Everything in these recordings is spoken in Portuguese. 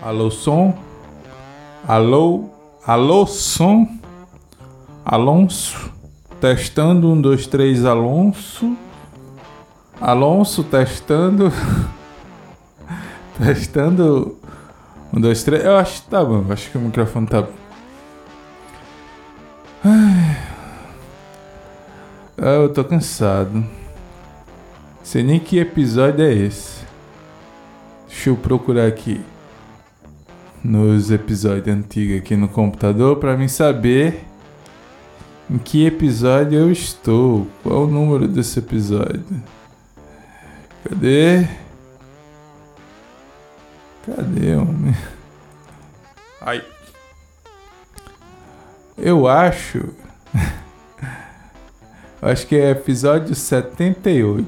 Alô, som? Alô? Alô, som? Alonso? Testando, um, dois, três, Alonso. Alonso, testando. testando. Um, dois, três. Eu acho que tá bom. Acho que o microfone tá bom. Ah, Eu tô cansado. Sei nem que episódio é esse. Deixa eu procurar aqui nos episódios antigos aqui no computador para mim saber em que episódio eu estou. Qual o número desse episódio? Cadê? Cadê, homem? Ai. Eu acho. acho que é episódio 78.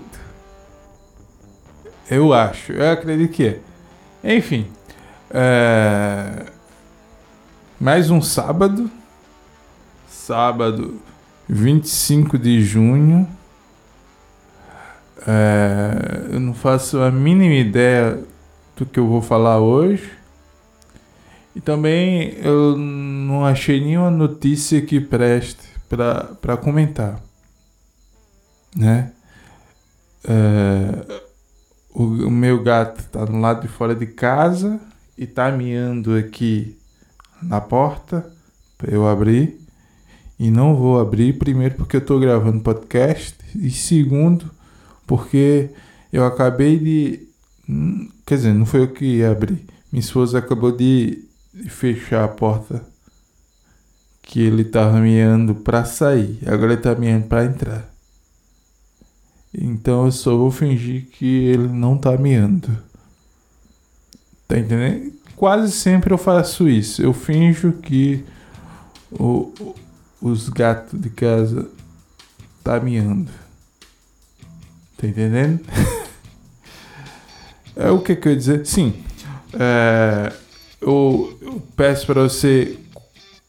Eu acho. Eu acredito que é. Enfim. É... Mais um sábado. Sábado 25 de junho. É... Eu não faço a mínima ideia do que eu vou falar hoje. E também eu não achei nenhuma notícia que preste para comentar. Né? É... O, meu gato tá no lado de fora de casa e tá miando aqui na porta para eu abrir. E não vou abrir, primeiro porque eu tô gravando podcast e segundo porque eu acabei de hum, quer dizer, não foi eu que ia abrir. Minha esposa acabou de, de fechar a porta que ele tava miando para sair. Agora ele tá miando para entrar. Então eu só vou fingir que ele não tá miando. Tá entendendo? Quase sempre eu faço isso. Eu finjo que o, os gatos de casa tá miando. Tá entendendo? é o que que eu ia dizer? Sim. É, eu, eu peço para você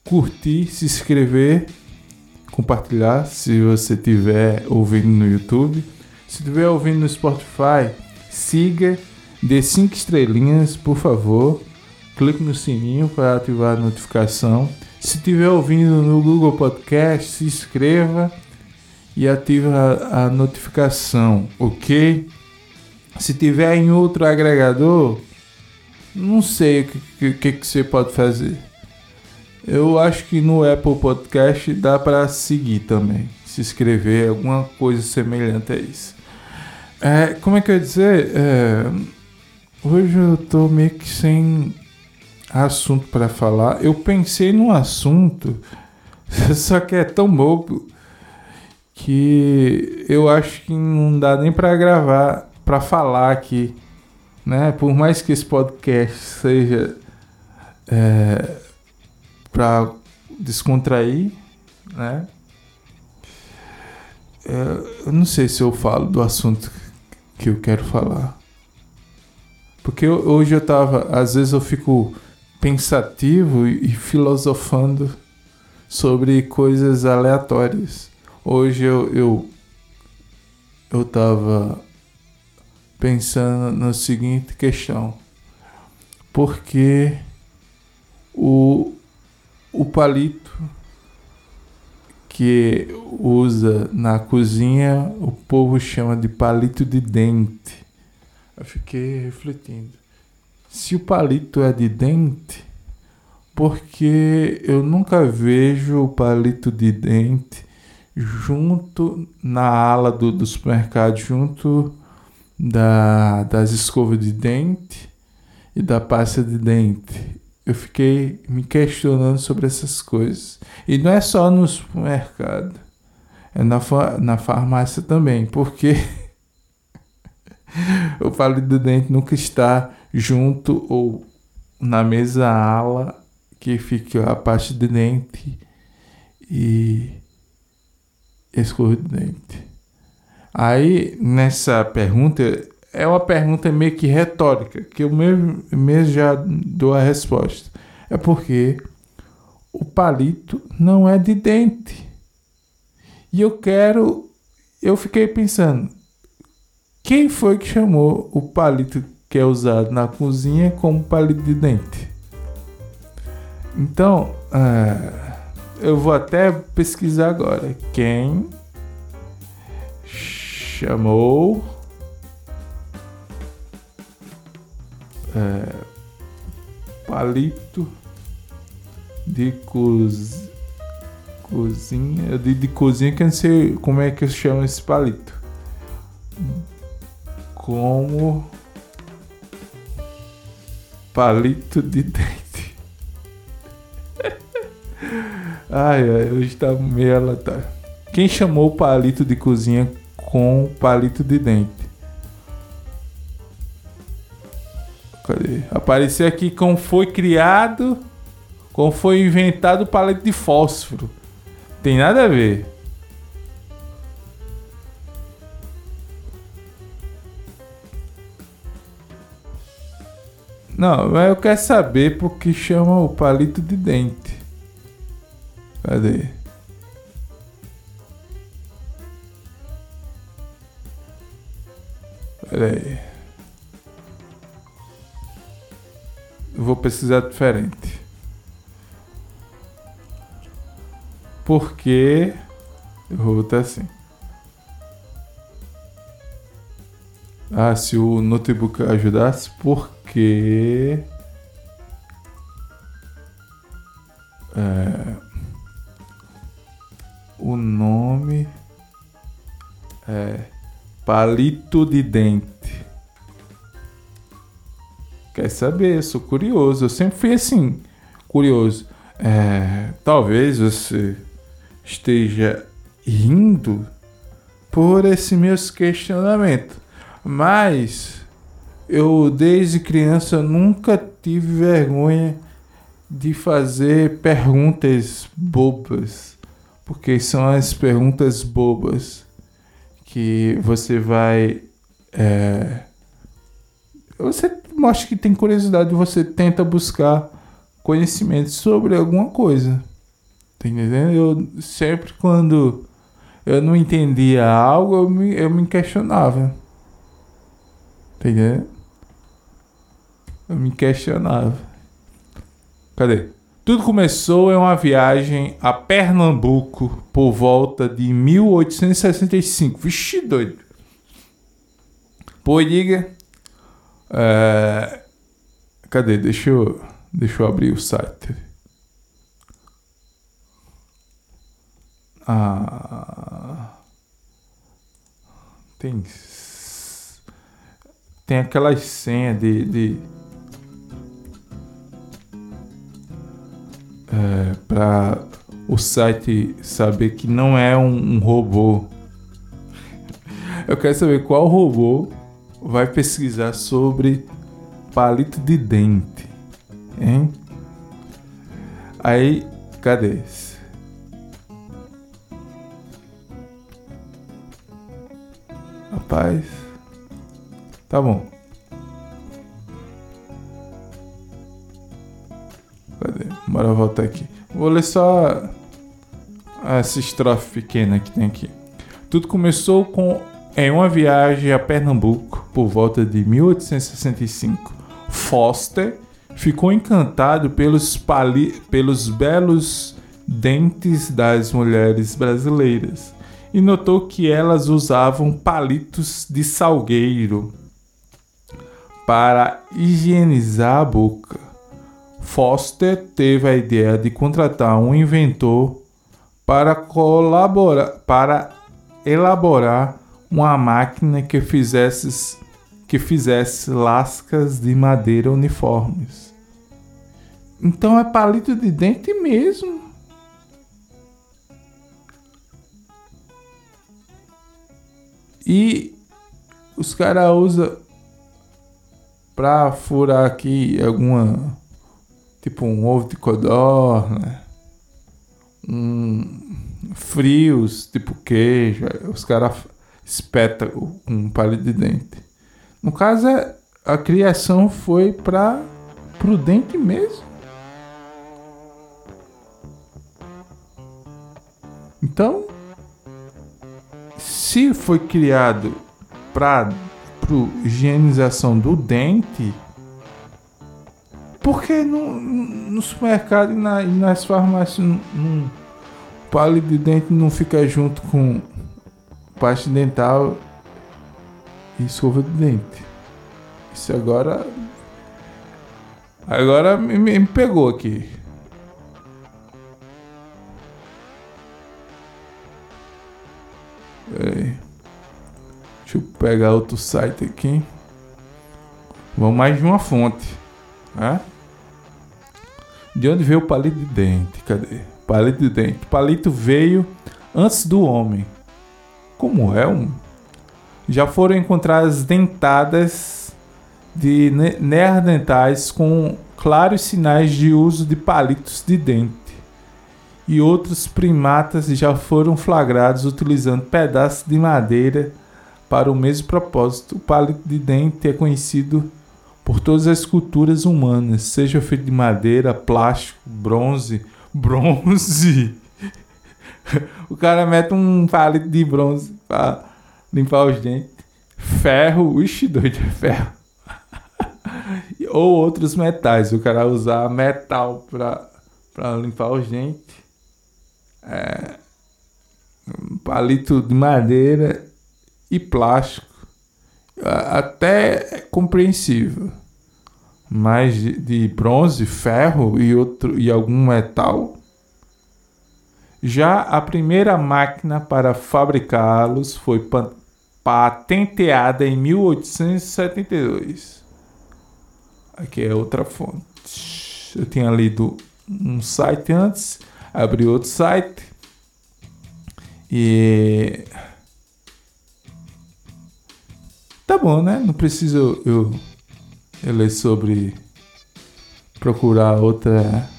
curtir, se inscrever compartilhar se você estiver ouvindo no YouTube. Se estiver ouvindo no Spotify, siga, dê cinco estrelinhas, por favor. Clique no sininho para ativar a notificação. Se estiver ouvindo no Google Podcast, se inscreva e ative a, a notificação, ok? Se tiver em outro agregador, não sei o que, que, que que você pode fazer. Eu acho que no Apple Podcast dá para seguir também, se inscrever, alguma coisa semelhante a isso. É, como é que eu ia dizer? É, hoje eu tô meio que sem assunto para falar. Eu pensei num assunto, só que é tão bobo que eu acho que não dá nem para gravar, para falar aqui, né? Por mais que esse podcast seja é, para descontrair, né? É, eu não sei se eu falo do assunto que eu quero falar. Porque eu- hoje eu tava, às vezes eu fico pensativo e e filosofando sobre coisas aleatórias. Hoje eu eu, eu tava pensando na seguinte questão. Por que o o palito que usa na cozinha, o povo chama de palito de dente. Eu fiquei refletindo. Se o palito é de dente, porque eu nunca vejo o palito de dente junto na ala do, do supermercado, junto da, das escovas de dente e da pasta de dente eu fiquei me questionando sobre essas coisas. E não é só no supermercado, é na, na farmácia também, porque o palito do dente nunca está junto ou na mesma ala que fica a parte de dente e escova de dente. Aí, nessa pergunta, é uma pergunta meio que retórica, que eu mesmo, mesmo já dou a resposta. É porque o palito não é de dente. E eu quero. Eu fiquei pensando. Quem foi que chamou o palito que é usado na cozinha como palito de dente. Então, é, eu vou até pesquisar agora. Quem chamou é, palito de coz, cozinha de, de cozinha que eu não sei como é que se chama esse palito como palito de dente ai ai hoje tá meio aleatório quem chamou o palito de cozinha com palito de dente Cadê? Apareceu aqui como foi criado, como foi inventado o palito de fósforo. Tem nada a ver. Não, mas eu quero saber por que chama o palito de dente. Cadê? Pera aí. vou pesquisar diferente. Porque eu vou botar assim. Ah, se o notebook ajudasse, porque é, o nome é palito de dente. Quer saber? Sou curioso. Eu sempre fui assim, curioso. É, talvez você esteja rindo por esse meus questionamentos, mas eu desde criança nunca tive vergonha de fazer perguntas bobas, porque são as perguntas bobas que você vai é, você mostra que tem curiosidade, você tenta buscar conhecimento sobre alguma coisa. Tá entendendo? Eu sempre quando eu não entendia algo, eu me, eu me questionava. Tá entendendo? Eu me questionava. Cadê? Tudo começou em uma viagem a Pernambuco por volta de 1865. Vixe, doido. Pô, diga é, cadê? Deixa eu, deixa eu abrir o site. Ah, tem tem aquelas senhas de, de é, para o site saber que não é um, um robô. Eu quero saber qual robô vai pesquisar sobre palito de dente, hein? Aí, cadê esse? Rapaz, tá bom. Aqui. Vou ler só essa estrofe pequena que tem aqui. Tudo começou com em uma viagem a Pernambuco por volta de 1865, Foster ficou encantado pelos, pali pelos belos dentes das mulheres brasileiras e notou que elas usavam palitos de salgueiro para higienizar a boca. Foster teve a ideia de contratar um inventor para colaborar para elaborar uma máquina que fizesse que fizesse lascas de madeira uniformes. Então é palito de dente mesmo. E os caras usam pra furar aqui alguma. Tipo um ovo de codorna. Um, frios, tipo queijo. Os caras espeta com um palito de dente. No caso, é, a criação foi para o dente mesmo. Então, se foi criado para higienização do dente, por que no, no supermercado e, na, e nas farmácias um palito de dente não fica junto com pasta dental e escova de dente? Isso agora. Agora me, me pegou aqui. Deixa eu pegar outro site aqui. Vamos mais de uma fonte. Né? De onde veio o palito de dente? Cadê? Palito de dente. O palito veio antes do homem. Como é um? Já foram encontradas dentadas de neandertais com claros sinais de uso de palitos de dente. E outros primatas já foram flagrados utilizando pedaços de madeira para o mesmo propósito. O palito de dente é conhecido por todas as culturas humanas, seja feito de madeira, plástico, bronze. Bronze! o cara mete um palito de bronze para limpar os dentes. Ferro, ixi, doido, é ferro. Ou outros metais, o cara usar metal para limpar os dentes. É, um palito de madeira e plástico. Até é compreensível. De, de bronze, ferro e, outro, e algum metal. Já a primeira máquina para fabricá-los foi patenteada em 1872. Aqui é outra fonte. Eu tinha lido um site antes, abri outro site e Tá bom, né? Não preciso eu, eu ler sobre procurar outra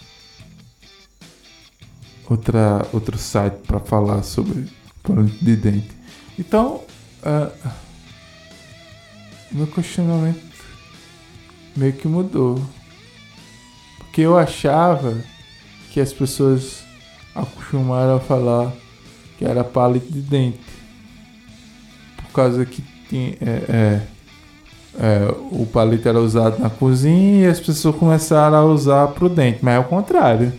outra outro site para falar sobre palito de dente. Então, uh, meu questionamento meio que mudou. Porque eu achava que as pessoas acostumaram a falar que era palito de dente. Por causa que é, é, é, o palito era usado na cozinha e as pessoas começaram a usar para o dente, mas é o contrário.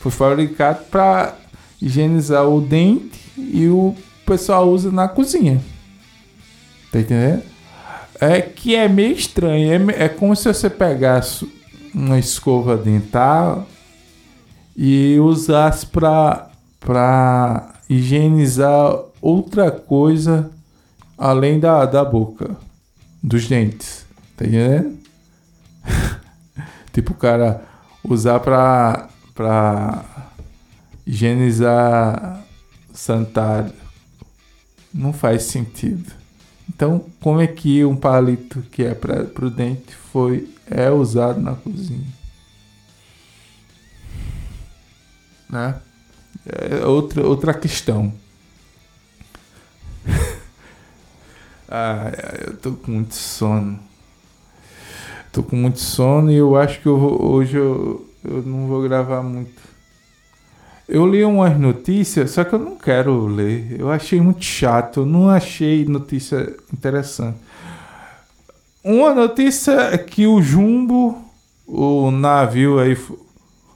Foi fabricado para higienizar o dente e o pessoal usa na cozinha. Tá entendendo? É que é meio estranho. É, é como se você pegasse uma escova dental e usasse para higienizar outra coisa além da, da boca, dos dentes. Tá entendendo? tipo, o cara usar pra, pra higienizar sanitário. Não faz sentido. Então, como é que um palito que é para o dente foi é usado na cozinha? Né? É outra, outra questão. Ah, eu tô com muito sono. Tô com muito sono e eu acho que eu vou, hoje eu, eu não vou gravar muito. Eu li umas notícias, só que eu não quero ler. Eu achei muito chato, eu não achei notícia interessante. Uma notícia é que o Jumbo, o navio aí,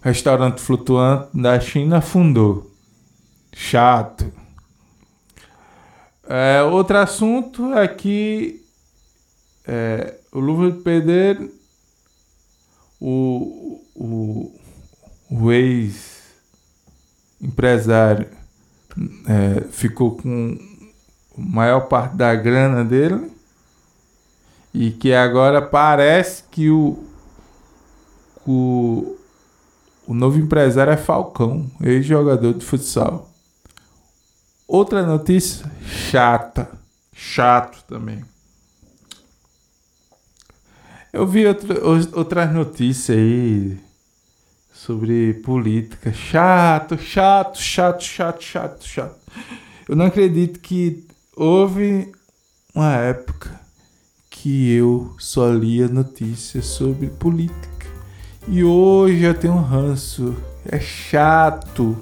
restaurante flutuante da China, afundou. Chato. É, outro assunto é que é, o Louvre de Pedreiro, o, o, o ex-empresário é, ficou com a maior parte da grana dele e que agora parece que o, o, o novo empresário é Falcão, ex-jogador de futsal. Outra notícia chata, chato também. Eu vi outra, outras notícias aí sobre política. Chato, chato, chato, chato, chato, chato. Eu não acredito que houve uma época que eu só lia notícias sobre política. E hoje eu tenho um ranço. É chato.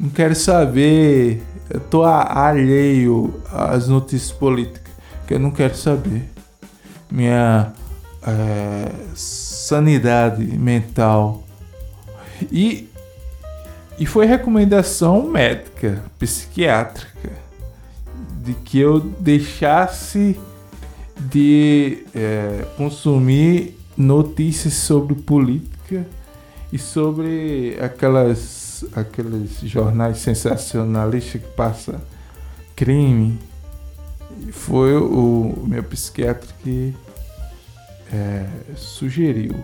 Não quero saber. Eu tô alheio às notícias políticas. que eu não quero saber. Minha é, sanidade mental. E, e foi recomendação médica, psiquiátrica, de que eu deixasse de é, consumir notícias sobre política e sobre aquelas aqueles jornais sensacionalistas que passa crime foi o meu psiquiatra que é, sugeriu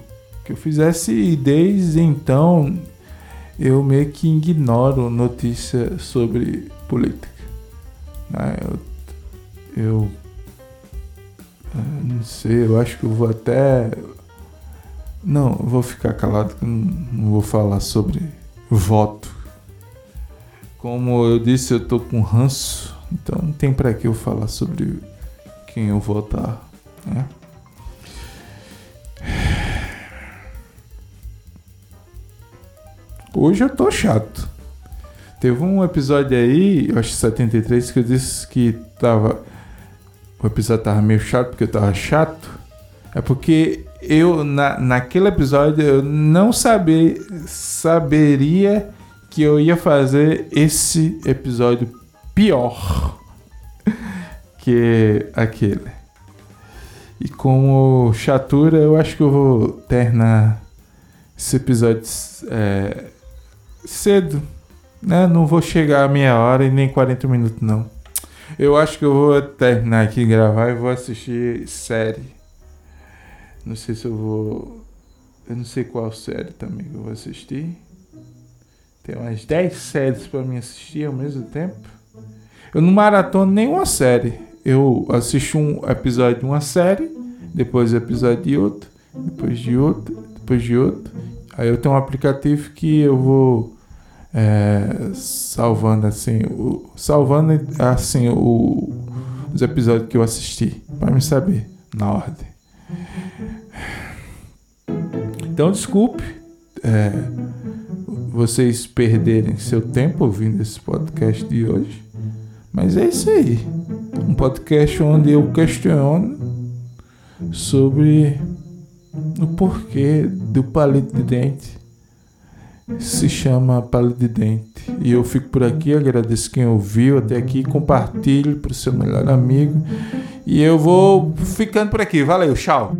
que eu fizesse e desde então eu meio que ignoro notícia sobre política. Né? Eu, eu, eu não sei, eu acho que eu vou até. Não, eu vou ficar calado que não, não vou falar sobre voto. Como eu disse, eu tô com ranço, então não tem para que eu falar sobre quem eu votar, né? Hoje eu tô chato. Teve um episódio aí, eu acho 73, que eu disse que tava. O episódio tava meio chato porque eu tava chato. É porque eu, na, naquele episódio, eu não saber, saberia que eu ia fazer esse episódio pior que aquele. E como chatura, eu acho que eu vou terminar esse episódio é, cedo, né? Não vou chegar a meia hora e nem 40 minutos, não. Eu acho que eu vou terminar aqui gravar e vou assistir série. Não sei se eu vou. Eu não sei qual série também que eu vou assistir. Tem umas 10 séries para mim assistir ao mesmo tempo. Eu não maratono nenhuma série. Eu assisto um episódio de uma série, depois episódio de outro, depois de outro, depois de outro. Aí eu tenho um aplicativo que eu vou é, salvando assim, o, salvando assim o, os episódios que eu assisti para me saber na ordem. Então desculpe é, vocês perderem seu tempo ouvindo esse podcast de hoje, mas é isso aí, um podcast onde eu questiono sobre o porquê do palito de dente se chama Palito de Dente. E eu fico por aqui, agradeço quem ouviu até aqui, compartilhe para o seu melhor amigo. E eu vou ficando por aqui. Valeu, tchau!